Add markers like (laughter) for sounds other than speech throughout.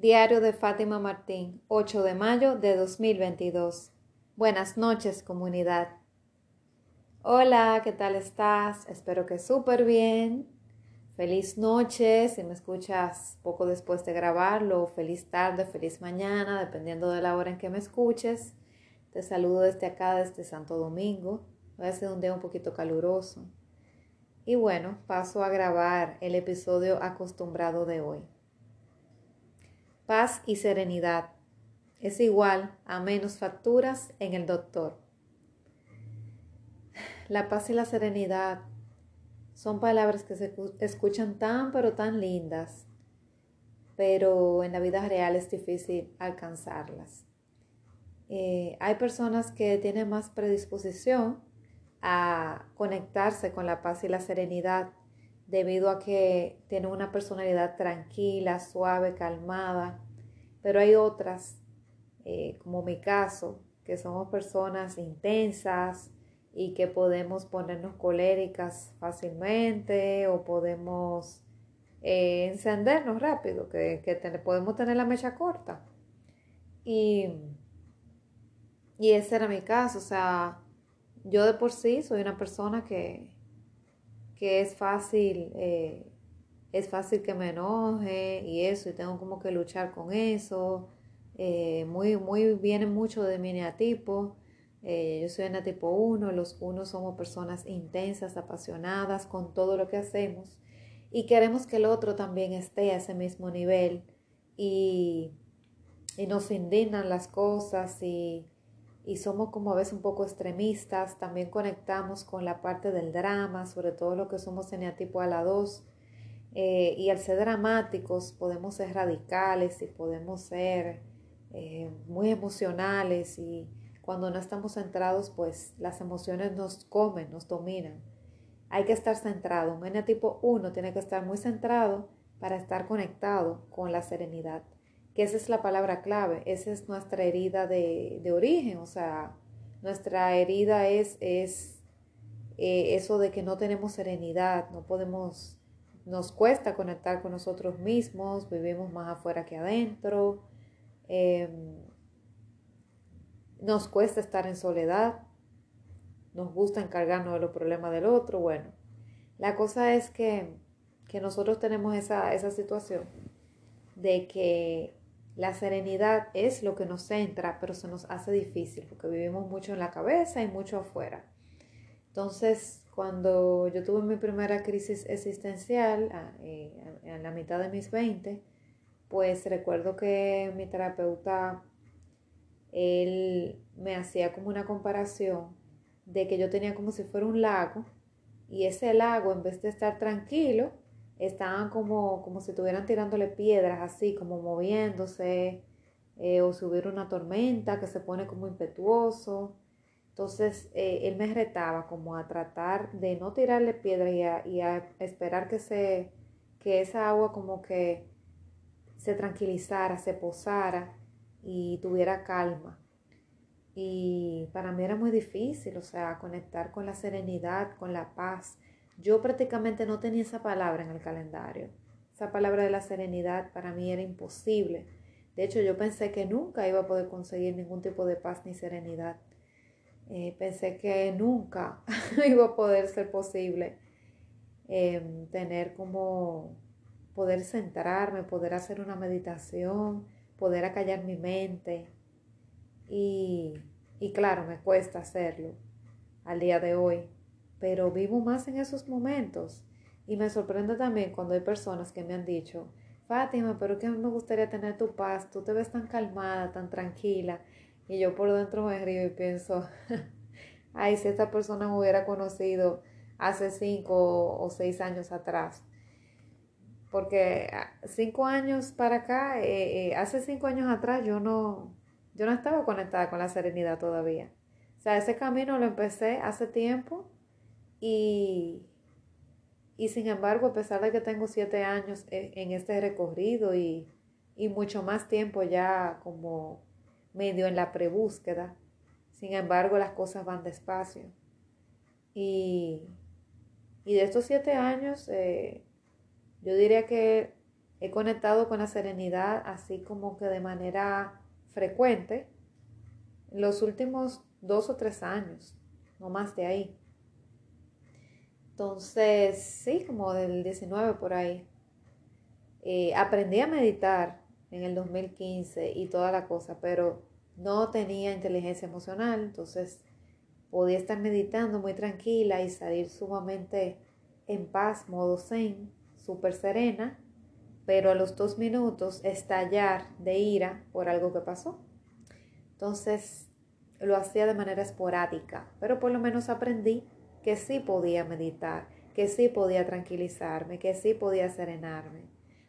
Diario de Fátima Martín, 8 de mayo de 2022. Buenas noches, comunidad. Hola, ¿qué tal estás? Espero que súper bien. Feliz noche, si me escuchas poco después de grabarlo, feliz tarde, feliz mañana, dependiendo de la hora en que me escuches. Te saludo desde acá, desde Santo Domingo. Hoy a ser un día un poquito caluroso. Y bueno, paso a grabar el episodio acostumbrado de hoy. Paz y serenidad es igual a menos facturas en el doctor. La paz y la serenidad son palabras que se escuchan tan pero tan lindas, pero en la vida real es difícil alcanzarlas. Eh, hay personas que tienen más predisposición a conectarse con la paz y la serenidad debido a que tiene una personalidad tranquila, suave, calmada, pero hay otras, eh, como mi caso, que somos personas intensas y que podemos ponernos coléricas fácilmente o podemos eh, encendernos rápido, que, podemos tener la mecha corta. Y, y ese era mi caso, o sea, yo de por sí soy una persona que, que es fácil, eh, es fácil que me enoje y eso, y tengo como que luchar con eso. Eh, muy, muy, viene mucho de mi neatipo. Eh, yo soy eneatipo 1, los unos somos personas intensas, apasionadas con todo lo que hacemos y queremos que el otro también esté a ese mismo nivel y, y nos indignan las cosas y y somos como a veces un poco extremistas, también conectamos con la parte del drama, sobre todo lo que somos eneatipo a la 2. Eh, y al ser dramáticos podemos ser radicales y podemos ser eh, muy emocionales y cuando no estamos centrados pues las emociones nos comen, nos dominan. Hay que estar centrado. Un eneatipo 1 tiene que estar muy centrado para estar conectado con la serenidad que esa es la palabra clave, esa es nuestra herida de, origen, o sea, nuestra herida es, es eh, eso de que no tenemos serenidad, no podemos, nos cuesta conectar con nosotros mismos, vivimos más afuera que adentro, em, nos cuesta estar en soledad, nos gusta encargarnos de los problemas del otro, bueno, la cosa es que, que nosotros tenemos esa, esa situación de que la serenidad es lo que nos centra, pero se nos hace difícil porque vivimos mucho en la cabeza y mucho afuera. Entonces, cuando yo tuve mi primera crisis existencial en eh, la mitad de mis 20, pues recuerdo que mi terapeuta, él me hacía como una comparación de que yo tenía como si fuera un lago y ese lago en vez de estar tranquilo, estaban como, como si estuvieran tirándole piedras así, como moviéndose, eh, o si hubiera una tormenta que se pone como impetuoso. Entonces eh, él me retaba como a tratar de no tirarle piedras y a, y a esperar que, se, que esa agua como que se tranquilizara, se posara y tuviera calma. Y para mí era muy difícil, o sea, conectar con la serenidad, con la paz yo prácticamente no tenía esa palabra en el calendario. Esa palabra de la serenidad para mí era imposible. De hecho, yo pensé que nunca iba a poder conseguir ningún tipo de paz ni serenidad. Eh, pensé que nunca (laughs) iba a poder ser posible em, tener como poder centrarme, poder hacer una meditación, poder acallar mi mente. Y, y claro, me cuesta hacerlo al día de hoy pero vivo más en esos momentos. Y me sorprende también cuando hay personas que me han dicho, Fátima, pero que me gustaría tener tu paz, tú te ves tan calmada, tan tranquila. Y yo por dentro me río y pienso, (laughs) ay, si esta persona me hubiera conocido hace cinco o seis años atrás. Porque ah, cinco años para acá, eh, eh, hace cinco años atrás yo no, yo no estaba conectada con la serenidad todavía. O sea, ese camino lo empecé hace tiempo y, y sin embargo, a pesar de que tengo siete años e, en este recorrido y, y mucho más tiempo ya como medio en la prebúsqueda, sin embargo las cosas van despacio. Y, y de estos siete años, eh, yo diría que he conectado con la serenidad así como que de manera frecuente los últimos dos o tres años, no más de ahí. Entonces, sí, como del 19 por ahí. Eh, aprendí a meditar en el 2015 y toda la cosa, pero no tenía inteligencia emocional, entonces podía estar meditando muy tranquila y salir sumamente en paz, modo zen, súper serena, pero a los dos minutos estallar de ira por algo que pasó. Entonces lo hacía de manera esporádica, pero por lo menos aprendí que sí podía meditar, que sí podía tranquilizarme, que sí podía serenarme.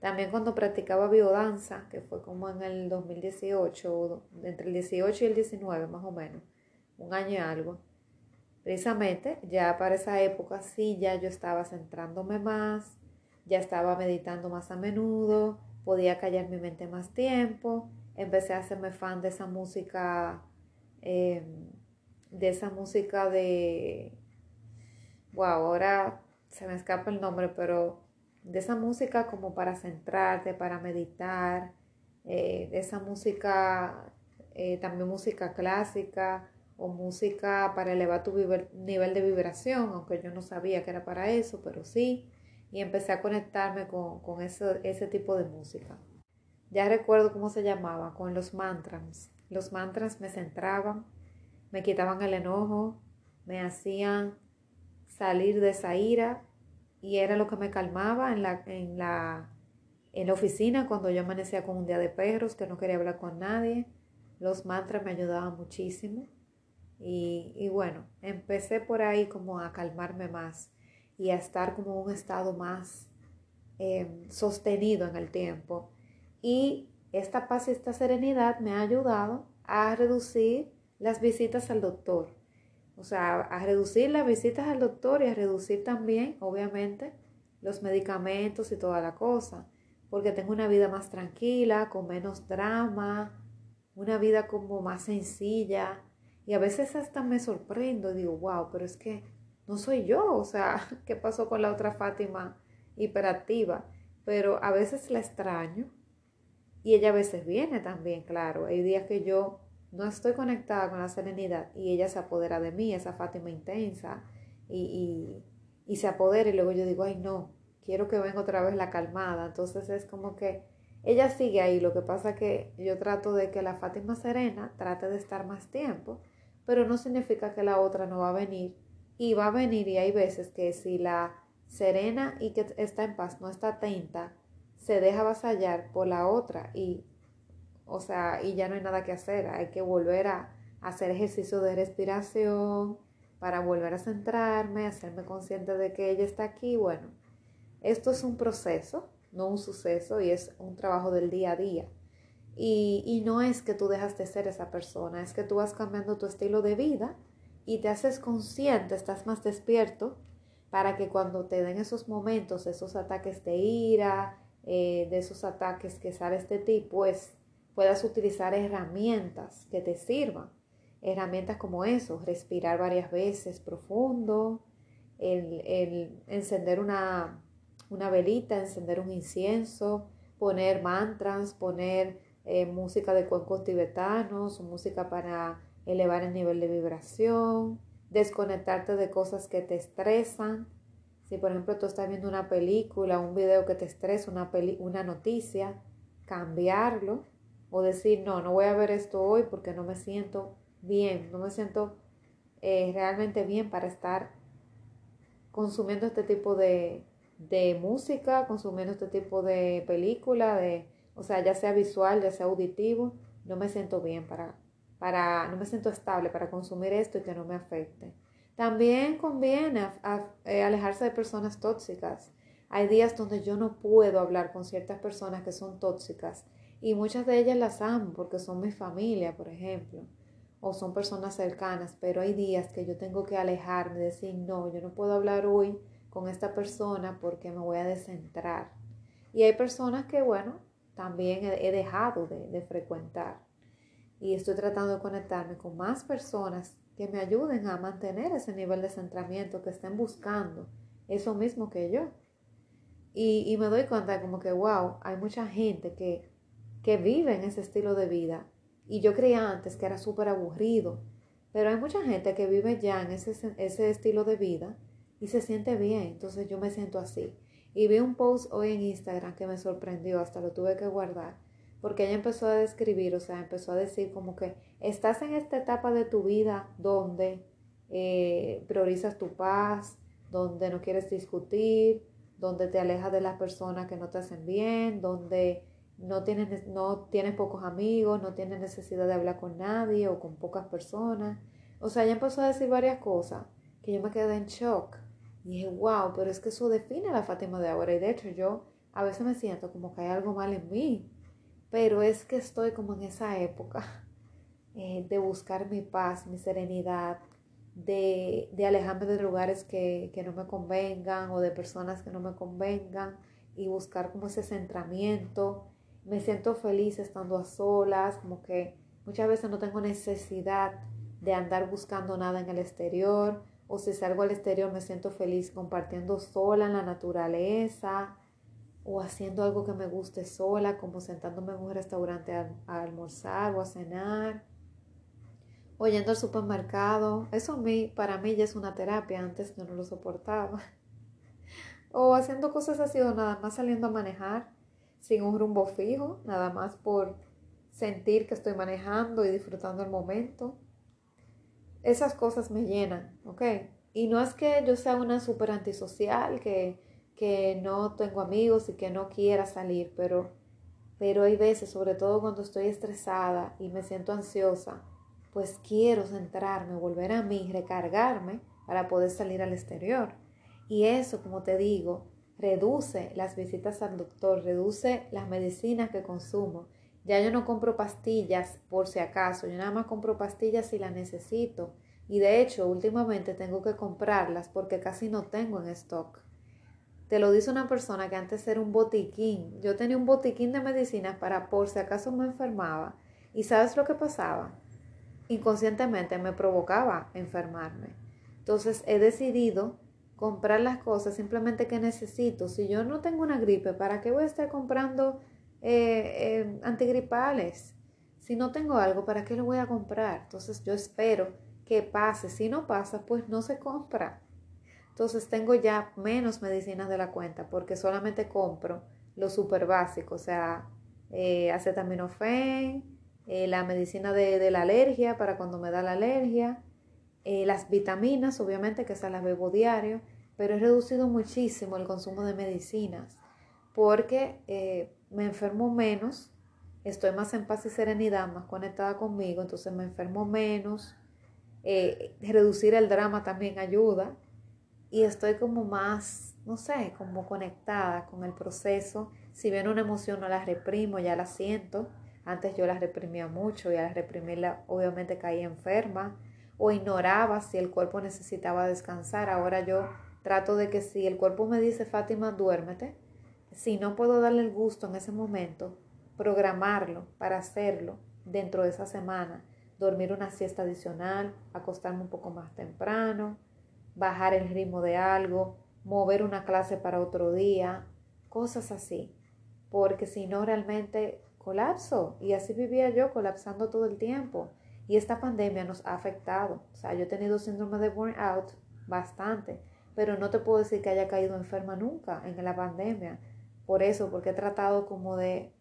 También cuando practicaba biodanza, que fue como en el 2018, entre el 18 y el 19 más o menos, un año y algo, precisamente ya para esa época sí, ya yo estaba centrándome más, ya estaba meditando más a menudo, podía callar mi mente más tiempo, empecé a hacerme fan de esa música, em, de esa música de, wow, ahora se me escapa el nombre, pero de esa música como para centrarte, para meditar, eh, de esa música, eh, también música clásica o música para elevar tu nivel de vibración, aunque yo no sabía que era para eso, pero sí, y empecé a conectarme con, con ese tipo de música. Ya recuerdo cómo se llamaba, con los mantras. Los mantras me centraban, me quitaban el enojo, me hacían salir de esa ira y era lo que me calmaba en la, en la, en la oficina cuando yo amanecía con un día de perros, que no quería hablar con nadie. Los mantras me ayudaban muchísimo. Y, y bueno, empecé por ahí como a calmarme más y a estar como un estado más em, sostenido en el tiempo. Y esta paz y esta serenidad me ha ayudado a reducir las visitas al doctor. O sea, a reducir las visitas al doctor y a reducir también, obviamente, los medicamentos y toda la cosa. Porque tengo una vida más tranquila, con menos drama, una vida como más sencilla. Y a veces hasta me sorprendo, digo, wow, pero es que no soy yo, o sea, (laughs) ¿qué pasó con la otra Fátima hiperactiva? Pero a veces la extraño y ella a veces viene también, claro. Hay días que yo no estoy conectada con la serenidad y ella se apodera de mí, esa Fátima intensa, y, y, se apodera y luego yo digo, ay no, quiero que venga otra vez la calmada. Entonces es como que ella sigue ahí, lo que pasa que yo trato de que la Fátima serena trate de estar más tiempo, pero no significa que la otra no va a venir y va a venir y hay veces que si la serena y que está en paz no está atenta, se deja avasallar por la otra y, o sea, y ya no hay nada que hacer, hay que volver a hacer ejercicio de respiración para volver a centrarme, hacerme consciente de que ella está aquí. Bueno, esto es un proceso, no un suceso y es un trabajo del día a día. Y, y no es que tú dejas de ser esa persona, es que tú vas cambiando tu estilo de vida y te haces consciente, estás más despierto para que cuando te den esos momentos, esos ataques de ira, eh, de esos ataques que sales de ti, pues puedas utilizar herramientas que te sirvan. Herramientas como eso, respirar varias veces profundo, el, encender una, una, velita, encender un incienso, poner mantras, poner eh, música de cuencos tibetanos, música para elevar el nivel de vibración, desconectarte de cosas que te estresan. Si por ejemplo tú estás viendo una película, un video que te estresa, una, una noticia, cambiarlo o decir, no, no voy a ver esto hoy porque no me siento bien, no me siento eh, realmente bien para estar consumiendo este tipo de, de música, consumiendo este tipo de película, de, o sea, ya sea visual, ya sea auditivo, no me siento bien para, para, no me siento estable para consumir esto y que no me afecte. También conviene eh, alejarse de personas tóxicas. Hay días donde yo no puedo hablar con ciertas personas que son tóxicas y muchas de ellas las amo porque son mi familia, por ejemplo, o son personas cercanas, pero hay días que yo tengo que alejarme, decir, no, yo no puedo hablar hoy con esta persona porque me voy a descentrar. Y hay personas que, bueno, también he, dejado de frecuentar y estoy tratando de conectarme con más personas que me ayuden a mantener ese nivel de centramiento, que estén buscando eso mismo que yo. Y, me doy cuenta como que, wow, hay mucha gente que, que vive en ese estilo de vida. Y yo creía antes que era súper aburrido, pero hay mucha gente que vive ya en ese, ese estilo de vida y se siente bien. Entonces yo me siento así. Y vi un post hoy en Instagram que me sorprendió, hasta lo tuve que guardar, porque ella empezó a describir, o sea, empezó a decir como que estás en esta etapa de tu vida donde eh, priorizas tu paz, donde no quieres discutir, donde te alejas de las personas que no te hacen bien, donde no tienes, no tienes pocos amigos, no tienes necesidad de hablar con nadie o con pocas personas. O sea, ella empezó a decir varias cosas que yo me quedé en shock. Y dije, wow, pero es que eso define a la Fátima de ahora. Y de hecho yo a veces me siento como que hay algo mal en mí. Pero es que estoy como en esa época (laughs) eh, de buscar mi paz, mi serenidad, de, de alejarme de lugares que, que no me convengan o de personas que no me convengan y buscar como ese centramiento. Me siento feliz estando a solas, como que muchas veces no tengo necesidad de andar buscando nada en el exterior o si salgo al exterior me siento feliz compartiendo sola en la naturaleza o haciendo algo que me guste sola, como sentándome en un restaurante a, almorzar o a cenar, o yendo al supermercado. Eso para mí ya es una terapia, antes yo no lo soportaba. (laughs) O haciendo cosas así o nada más saliendo a manejar sin un rumbo fijo, nada más por sentir que estoy manejando y disfrutando el momento esas cosas me llenan, ¿ok? Y no es que yo sea una súper antisocial, que, que no tengo amigos y que no quiera salir, pero, pero hay veces, sobre todo cuando estoy estresada y me siento ansiosa, pues quiero centrarme, volver a mí, recargarme para poder salir al exterior. Y eso, como te digo, reduce las visitas al doctor, reduce las medicinas que consumo, ya yo no compro pastillas por si acaso, yo nada más compro pastillas si las necesito. Y de hecho, últimamente tengo que comprarlas porque casi no tengo en stock. Te lo dice una persona que antes era un botiquín. Yo tenía un botiquín de medicinas para por si acaso me enfermaba. ¿Y sabes lo que pasaba? Inconscientemente me provocaba enfermarme. Entonces he decidido comprar las cosas simplemente que necesito. Si yo no tengo una gripe, ¿para qué voy a estar comprando eh, eh, antigripales. Si no tengo algo, ¿para qué lo voy a comprar? Entonces yo espero que pase. Si no pasa, pues no se compra. Entonces tengo ya menos medicinas de la cuenta porque solamente compro lo súper básico, o sea, eh, acetaminofén, la medicina de, de, la alergia para cuando me da la alergia, las vitaminas, obviamente que esas las bebo diario, pero he reducido muchísimo el consumo de medicinas porque me enfermo menos, estoy más en paz y serenidad, más conectada conmigo, entonces me enfermo menos, eh, reducir el drama también ayuda y estoy como más, no sé, como conectada con el proceso. Si bien una emoción no la reprimo, ya la siento. Antes yo la reprimía mucho y al reprimirla obviamente caía enferma o ignoraba si el cuerpo necesitaba descansar. Ahora yo trato de que si el cuerpo me dice, Fátima, duérmete, si no puedo darle el gusto en ese momento, programarlo para hacerlo dentro de esa semana, dormir una siesta adicional, acostarme un poco más temprano, bajar el ritmo de algo, mover una clase para otro día, cosas así, porque si no realmente colapso. Y así vivía yo colapsando todo el tiempo y esta pandemia nos ha afectado, o sea, yo he tenido síndrome de burnout bastante, pero no te puedo decir que haya caído enferma nunca en la pandemia, por eso, porque he tratado como de,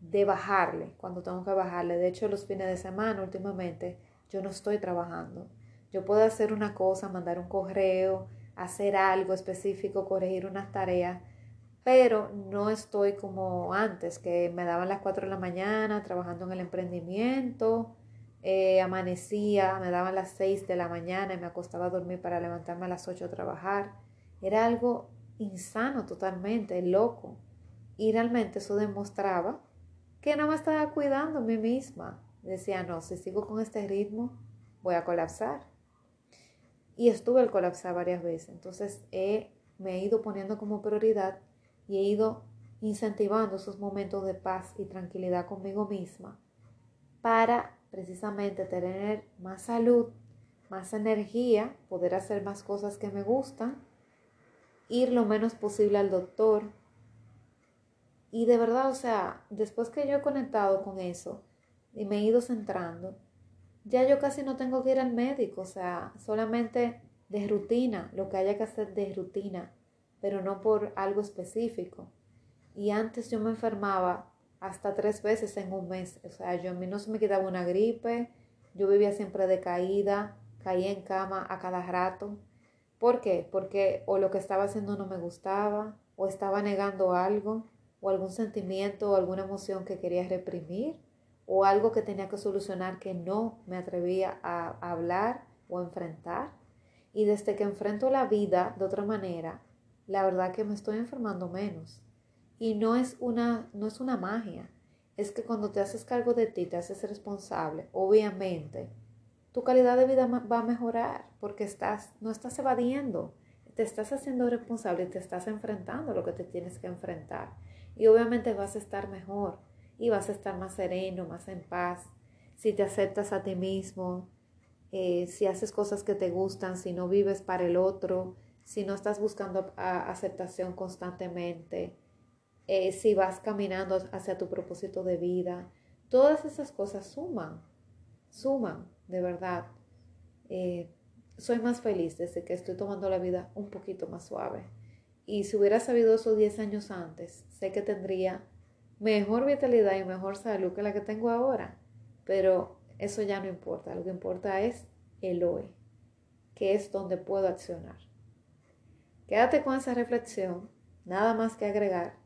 de bajarle cuando tengo que bajarle. De hecho, los fines de semana últimamente yo no estoy trabajando. Yo puedo hacer una cosa, mandar un correo, hacer algo específico, corregir unas tareas, pero no estoy como antes, que me daban las 4 de la mañana trabajando en el emprendimiento, eh, amanecía, me daban las 6 de la mañana y me acostaba a dormir para levantarme a las 8 a trabajar. Era algo insano totalmente, loco. Y realmente eso demostraba que no me estaba cuidando a mí misma. Decía, no, si sigo con este ritmo, voy a colapsar. Y estuve al colapsar varias veces. Entonces he, me he ido poniendo como prioridad y he ido incentivando esos momentos de paz y tranquilidad conmigo misma para precisamente tener más salud, más energía, poder hacer más cosas que me gustan ir lo menos posible al doctor. Y de verdad, o sea, después que yo he conectado con eso y me he ido centrando, ya yo casi no tengo que ir al médico, o sea, solamente de rutina, lo que haya que hacer de rutina, pero no por algo específico. Y antes yo me enfermaba hasta tres veces en un mes, o sea, yo a mí no se me quitaba una gripe, yo vivía siempre decaída, caía en cama a cada rato. ¿Por qué? Porque o lo que estaba haciendo no me gustaba, o estaba negando algo, o algún sentimiento o alguna emoción que quería reprimir, o algo que tenía que solucionar que no me atrevía a hablar o enfrentar. Y desde que enfrento la vida de otra manera, la verdad que me estoy enfermando menos. Y no es una, no es una magia, es que cuando te haces cargo de ti, te haces responsable, obviamente, tu calidad de vida va a mejorar porque estás, no estás evadiendo, te estás haciendo responsable y te estás enfrentando lo que te tienes que enfrentar. Y obviamente vas a estar mejor y vas a estar más sereno, más en paz. Si te aceptas a ti mismo, eh, si haces cosas que te gustan, si no vives para el otro, si no estás buscando aceptación constantemente, eh, si vas caminando hacia tu propósito de vida, todas esas cosas suman, suman, de verdad. Eh, soy más feliz desde que estoy tomando la vida un poquito más suave. Y si hubiera sabido eso 10 años antes, sé que tendría mejor vitalidad y mejor salud que la que tengo ahora. Pero eso ya no importa. Lo que importa es el hoy, que es donde puedo accionar. Quédate con esa reflexión, nada más que agregar